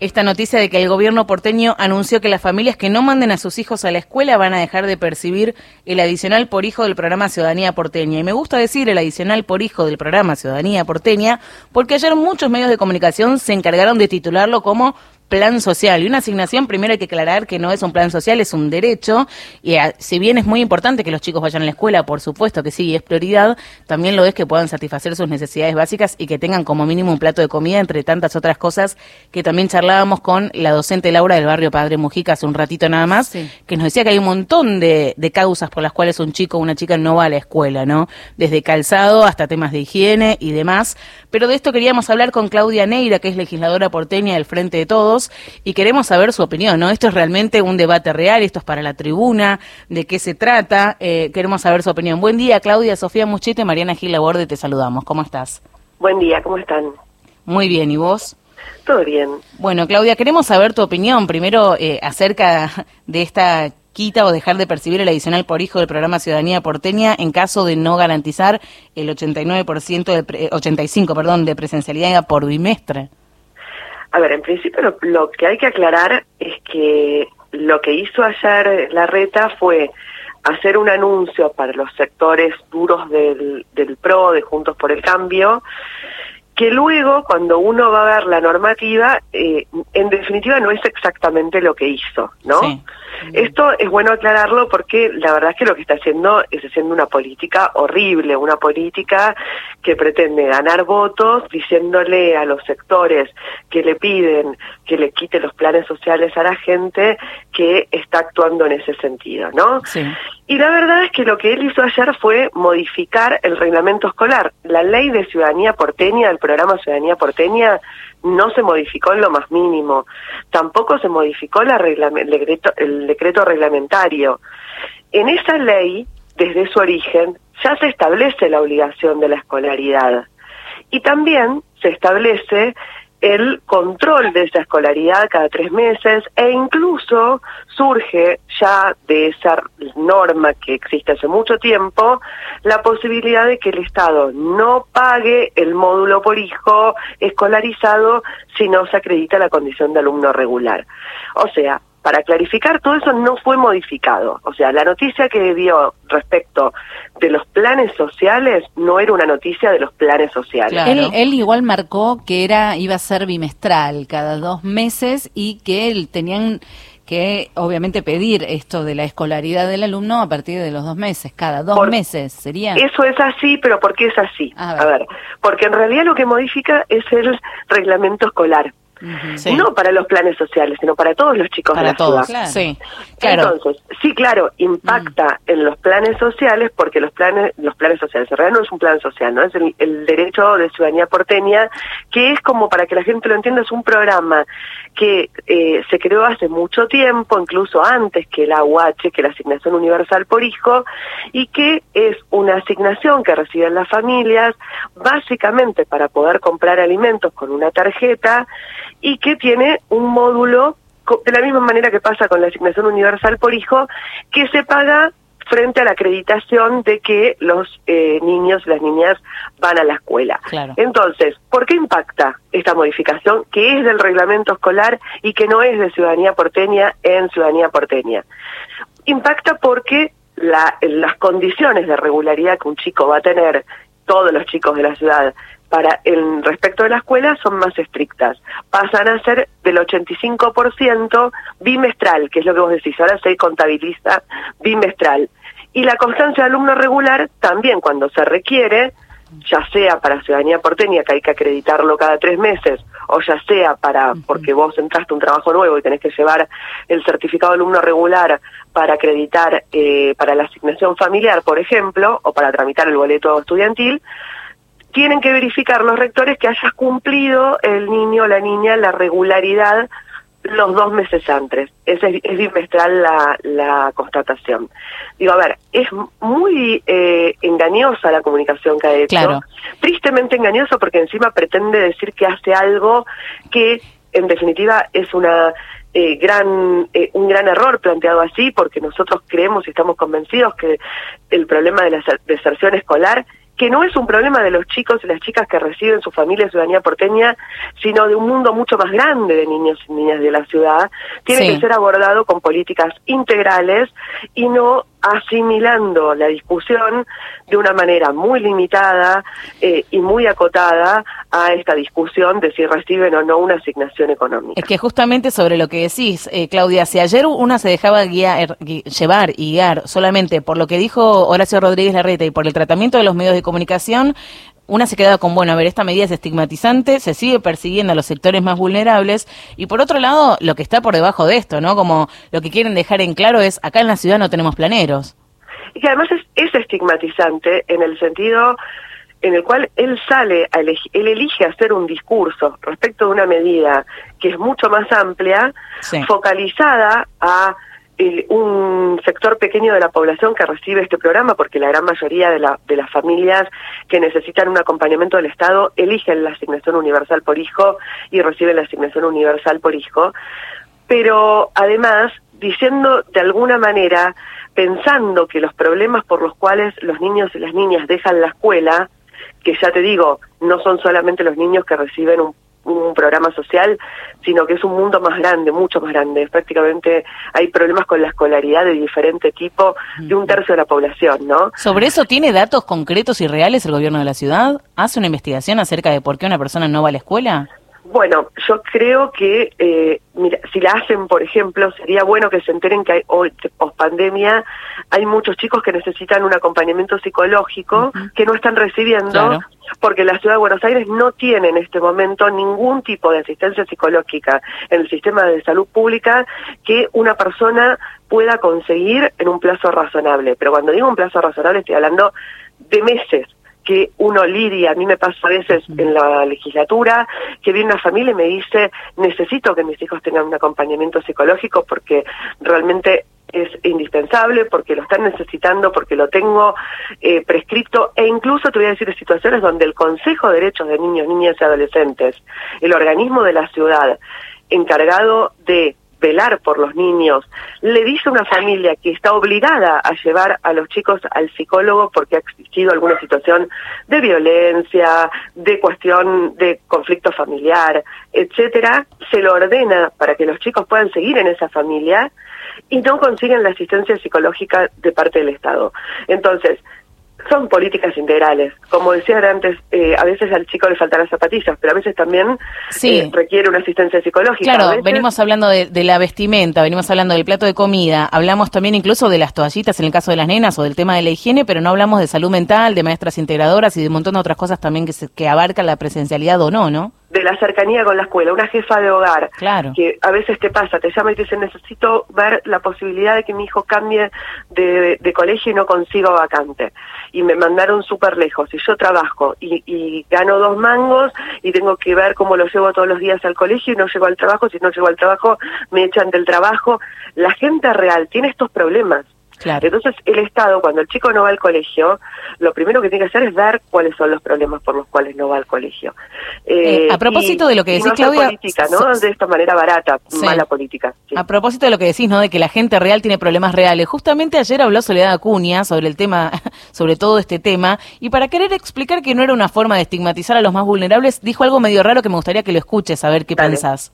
esta noticia de que el gobierno porteño anunció que las familias que no manden a sus hijos a la escuela van a dejar de percibir el adicional por hijo del programa Ciudadanía Porteña. Y me gusta decir el adicional por hijo del programa Ciudadanía Porteña porque ayer muchos medios de comunicación se encargaron de titularlo como plan social. Y una asignación, primero hay que aclarar que no es un plan social, es un derecho. Y si bien es muy importante que los chicos vayan a la escuela, por supuesto que sí, es prioridad, también lo es que puedan satisfacer sus necesidades básicas y que tengan como mínimo un plato de comida, entre tantas otras cosas que también charlábamos con la docente Laura del barrio Padre Mujica hace un ratito nada más, que nos decía que hay un montón de, de causas por las cuales un chico o una chica no va a la escuela, ¿no? Desde calzado hasta temas de higiene y demás. Pero de esto queríamos hablar con Claudia Neira, que es legisladora porteña del Frente de Todos y queremos saber su opinión, ¿no? Esto es realmente un debate real, esto es para la tribuna, de qué se trata, eh, queremos saber su opinión. Buen día, Claudia, Sofía Muchete, Mariana Gil Laborde, te saludamos. ¿Cómo estás? Buen día, ¿cómo están? Muy bien, ¿y vos? Todo bien. Bueno, Claudia, queremos saber tu opinión primero eh, acerca de esta quita o dejar de percibir el adicional por hijo del programa Ciudadanía Porteña en caso de no garantizar el 89% de 85, perdón, de presencialidad por bimestre. A ver, en principio lo, que hay que aclarar es que lo que hizo ayer la reta fue hacer un anuncio para los sectores duros del, del PRO, de Juntos por el Cambio, que luego cuando uno va a ver la normativa, eh, en definitiva no es exactamente lo que hizo, ¿no? Esto es bueno aclararlo porque la verdad es que lo que está haciendo es haciendo una política horrible, una política que pretende ganar votos diciéndole a los sectores que le piden que le quite los planes sociales a la gente que está actuando en ese sentido, ¿no? Sí. Y la verdad es que lo que él hizo ayer fue modificar el reglamento escolar. La ley de ciudadanía porteña, el programa Ciudadanía Porteña, no se modificó en lo más mínimo. Tampoco se modificó la el, decreto, el decreto reglamentario. En esa ley, desde su origen, ya se establece la obligación de la escolaridad. Y también se establece el control de esa escolaridad cada tres meses e incluso surge ya de esa norma que existe hace mucho tiempo la posibilidad de que el Estado no pague el módulo por hijo escolarizado si no se acredita la condición de alumno regular. O sea, para clarificar, todo eso no fue modificado. O sea, la noticia que dio respecto de los planes sociales no era una noticia de los planes sociales. Él, igual marcó que era iba a ser bimestral, cada dos meses, y que él tenían que obviamente pedir esto de la escolaridad del alumno a partir de los dos meses, cada dos meses sería. Eso es así, pero ¿por qué es así? a ver, porque en realidad lo que modifica es el reglamento escolar no para los planes sociales, sino para todos los chicos de la todos, ciudad. Sí, Entonces, sí, claro, impacta mm. en los planes sociales porque los planes, los planes sociales, en realidad no es un plan social, no es el, derecho de ciudadanía porteña, que es como para que la gente lo entienda, es un programa que eh, se creó hace mucho tiempo, incluso antes que la UH, que la asignación universal por hijo, y que es una asignación que reciben las familias básicamente para poder comprar alimentos con una tarjeta y que tiene un módulo de la misma manera que pasa con la asignación universal por hijo, que se paga frente a la acreditación de que los eh, niños y las niñas van a la escuela. Entonces, ¿por qué impacta esta modificación que es del reglamento escolar y que no es de ciudadanía porteña en ciudadanía porteña? Impacta porque la, las condiciones de regularidad que un chico va a tener, todos los chicos de la ciudad, para el respecto de la escuela son más estrictas. Pasan a ser del 85% bimestral, que es lo que vos decís, ahora se contabiliza bimestral. Y la constancia de alumno regular también cuando se requiere, ya sea para ciudadanía porteña, que hay que acreditarlo cada tres meses, o ya sea para, porque vos entraste a un trabajo nuevo y tenés que llevar el certificado de alumno regular para acreditar eh, para la asignación familiar, por ejemplo, o para tramitar el boleto estudiantil, tienen que verificar los rectores que hayas cumplido el niño o la niña la regularidad los dos meses antes. Es, es bimestral la, la constatación. Digo, a ver, es muy eh, engañosa la comunicación que ha hecho. Tristemente engañosa porque encima pretende decir que hace algo que en definitiva es una eh, gran eh, un gran error planteado así porque nosotros creemos y estamos convencidos que el problema de la deserción escolar que no es un problema de los chicos y las chicas que reciben su familia de ciudadanía porteña, sino de un mundo mucho más grande de niños y niñas de la ciudad, tiene que ser abordado con políticas integrales y no asimilando la discusión de una manera muy limitada eh, y muy acotada a esta discusión de si reciben o no una asignación económica. Es que justamente sobre lo que decís, eh, Claudia, si ayer una se dejaba guiar, llevar y guiar solamente por lo que dijo Horacio Rodríguez Larreta y por el tratamiento de los medios de comunicación, una se queda con, bueno, a ver, esta medida es estigmatizante, se sigue persiguiendo a los sectores más vulnerables, y por otro lado, lo que está por debajo de esto, ¿no? Como lo que quieren dejar en claro es, acá en la ciudad no tenemos planeros. Y que además es, es estigmatizante en el sentido en el cual él sale, a él elige hacer un discurso respecto de una medida que es mucho más amplia, focalizada a un sector pequeño de la población que recibe este programa, porque la gran mayoría de, la, de las familias que necesitan un acompañamiento del Estado eligen la asignación universal por hijo y reciben la asignación universal por hijo, pero además diciendo de alguna manera, pensando que los problemas por los cuales los niños y las niñas dejan la escuela, que ya te digo, no son solamente los niños que reciben un un programa social, sino que es un mundo más grande, mucho más grande. Prácticamente hay problemas con la escolaridad de diferente tipo de un tercio de la población, ¿no? ¿Sobre eso tiene datos concretos y reales el gobierno de la ciudad? ¿Hace una investigación acerca de por qué una persona no va a la escuela? Bueno, yo creo que eh, mira, si la hacen, por ejemplo, sería bueno que se enteren que hay, hoy, post pandemia, hay muchos chicos que necesitan un acompañamiento psicológico que no están recibiendo porque la ciudad de Buenos Aires no tiene en este momento ningún tipo de asistencia psicológica en el sistema de salud pública que una persona pueda conseguir en un plazo razonable. Pero cuando digo un plazo razonable estoy hablando de meses que uno lidia, a mí me pasa a veces en la legislatura, que viene una familia y me dice, necesito que mis hijos tengan un acompañamiento psicológico porque realmente es indispensable, porque lo están necesitando, porque lo tengo eh, prescrito, e incluso te voy a decir situaciones donde el Consejo de Derechos de Niños, Niñas y Adolescentes, el organismo de la ciudad encargado de velar por los niños, le dice una familia que está obligada a llevar a los chicos al psicólogo porque ha existido alguna situación de violencia, de cuestión de conflicto familiar, etcétera, se lo ordena para que los chicos puedan seguir en esa familia y no consiguen la asistencia psicológica de parte del Estado. Entonces, son políticas integrales. Como decía antes, eh, a veces al chico le faltan las zapatillas, pero a veces también eh, requiere una asistencia psicológica. Claro, venimos hablando de, la vestimenta, venimos hablando del plato de comida, hablamos también incluso de las toallitas en el caso de las nenas o del tema de la higiene, pero no hablamos de salud mental, de maestras integradoras y de un montón de otras cosas también que, se, que abarcan la presencialidad o no, ¿no? De la cercanía con la escuela, una jefa de hogar, claro. que a veces te pasa, te llama y te dice, necesito ver la posibilidad de que mi hijo cambie de, de, colegio y no consigo vacante. Y me mandaron súper lejos, y yo trabajo, y, y, gano dos mangos, y tengo que ver cómo lo llevo todos los días al colegio, y no llego al trabajo, si no llego al trabajo, me echan del trabajo. La gente real tiene estos problemas. Entonces, el Estado, cuando el chico no va al colegio, lo primero que tiene que hacer es ver cuáles son los problemas por los cuales no va al colegio. Eh, a propósito de lo que decís, Claudia... política, ¿no? De esta manera barata, mala política. A propósito de lo que decís, ¿no? De que la gente real tiene problemas reales. Justamente ayer habló Soledad Acuña sobre el tema, sobre todo este tema, y para querer explicar que no era una forma de estigmatizar a los más vulnerables, dijo algo medio raro que me gustaría que lo escuches, a ver qué pensás.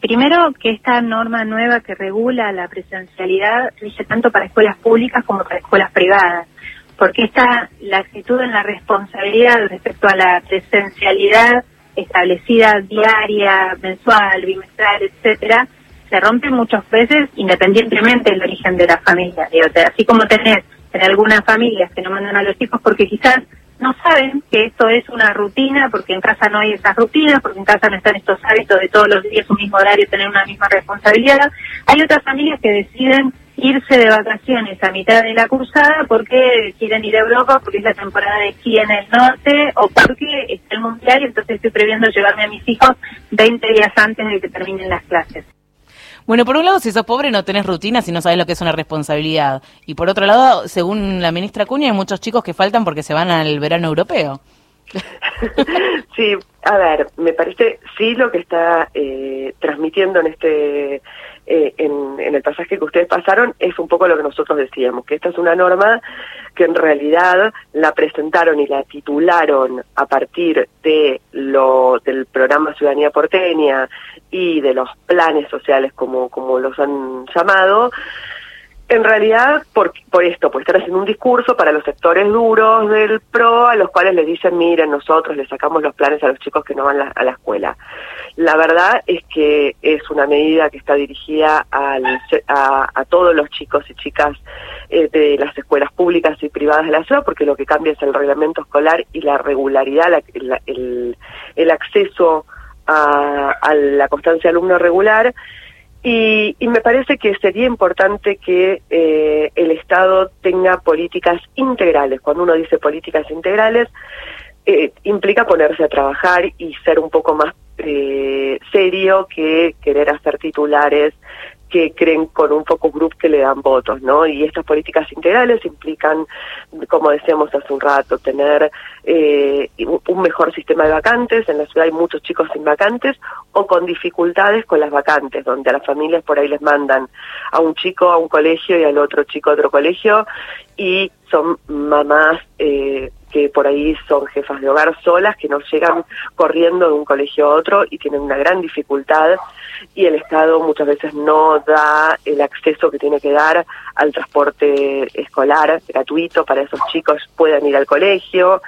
Primero, que esta norma nueva que regula la presencialidad rige tanto para escuelas públicas como para escuelas privadas, porque esta, la actitud en la responsabilidad respecto a la presencialidad establecida diaria, mensual, bimestral, etcétera, se rompe muchas veces independientemente del origen de la familia. Así como tenés en algunas familias que no mandan a los hijos porque quizás no saben que esto es una rutina, porque en casa no hay esas rutinas, porque en casa no están estos hábitos de todos los días un mismo horario, tener una misma responsabilidad. Hay otras familias que deciden irse de vacaciones a mitad de la cursada porque quieren ir a Europa, porque es la temporada de esquí en el norte, o porque está el mundial y entonces estoy previendo llevarme a mis hijos 20 días antes de que terminen las clases. Bueno, por un lado, si sos pobre no tenés rutina si no sabes lo que es una responsabilidad. Y por otro lado, según la ministra Cuña, hay muchos chicos que faltan porque se van al verano europeo. sí, a ver, me parece, sí lo que está eh, transmitiendo en este eh, en, el pasaje que ustedes pasaron es un poco lo que nosotros decíamos, que esta es una norma que en realidad la presentaron y la titularon a partir de lo del programa Ciudadanía Porteña y de los planes sociales como, como los han llamado, en realidad, por, por esto, por estar haciendo un discurso para los sectores duros del PRO, a los cuales le dicen, miren, nosotros le sacamos los planes a los chicos que no van a la escuela. La verdad es que es una medida que está dirigida al, a, a, todos los chicos y chicas eh, de las escuelas públicas y privadas de la ciudad, porque lo que cambia es el reglamento escolar y la regularidad, la, la, el, el acceso a la constancia alumno regular y, y, me parece que sería importante que eh, el Estado tenga políticas integrales. Cuando uno dice políticas integrales, eh, implica ponerse a trabajar y ser un poco más eh, serio que querer hacer titulares que creen con un focus group que le dan votos, ¿no? Y estas políticas integrales implican, como decíamos hace un rato, tener eh, un mejor sistema de vacantes. En la ciudad hay muchos chicos sin vacantes o con dificultades con las vacantes, donde a las familias por ahí les mandan a un chico a un colegio y al otro chico a otro colegio y son mamás eh, que por ahí son jefas de hogar solas, que no llegan corriendo de un colegio a otro y tienen una gran dificultad y el Estado muchas veces no da el acceso que tiene que dar al transporte escolar gratuito para esos chicos puedan ir al colegio.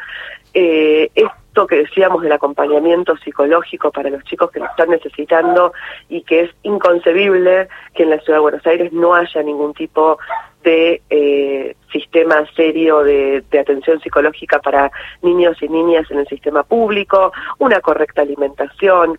Eh, esto que decíamos del acompañamiento psicológico para los chicos que lo están necesitando y que es inconcebible que en la ciudad de Buenos Aires no haya ningún tipo de eh, sistema serio de, atención psicológica para niños y niñas en el sistema público, una correcta alimentación,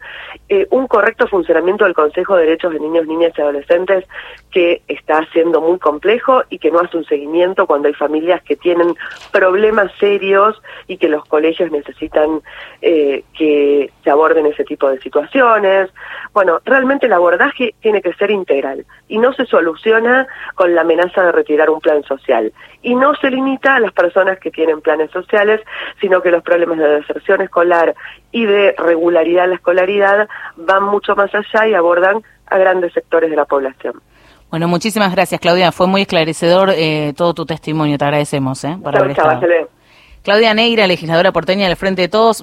eh, un correcto funcionamiento del Consejo de Derechos de Niños, Niñas y Adolescentes que está siendo muy complejo y que no hace un seguimiento cuando hay familias que tienen problemas serios y que los colegios necesitan eh, que se aborden ese tipo de situaciones. Bueno, realmente el abordaje tiene que ser integral y no se soluciona con la amenaza de retirar un plan social y no se limita a las personas que tienen planes sociales, sino que los problemas de deserción escolar y de regularidad en la escolaridad van mucho más allá y abordan a grandes sectores de la población. Bueno, muchísimas gracias, Claudia. Fue muy esclarecedor eh, todo tu testimonio. Te agradecemos. ¿eh? Por chau, haber Claudia Neira, legisladora porteña del Frente de Todos.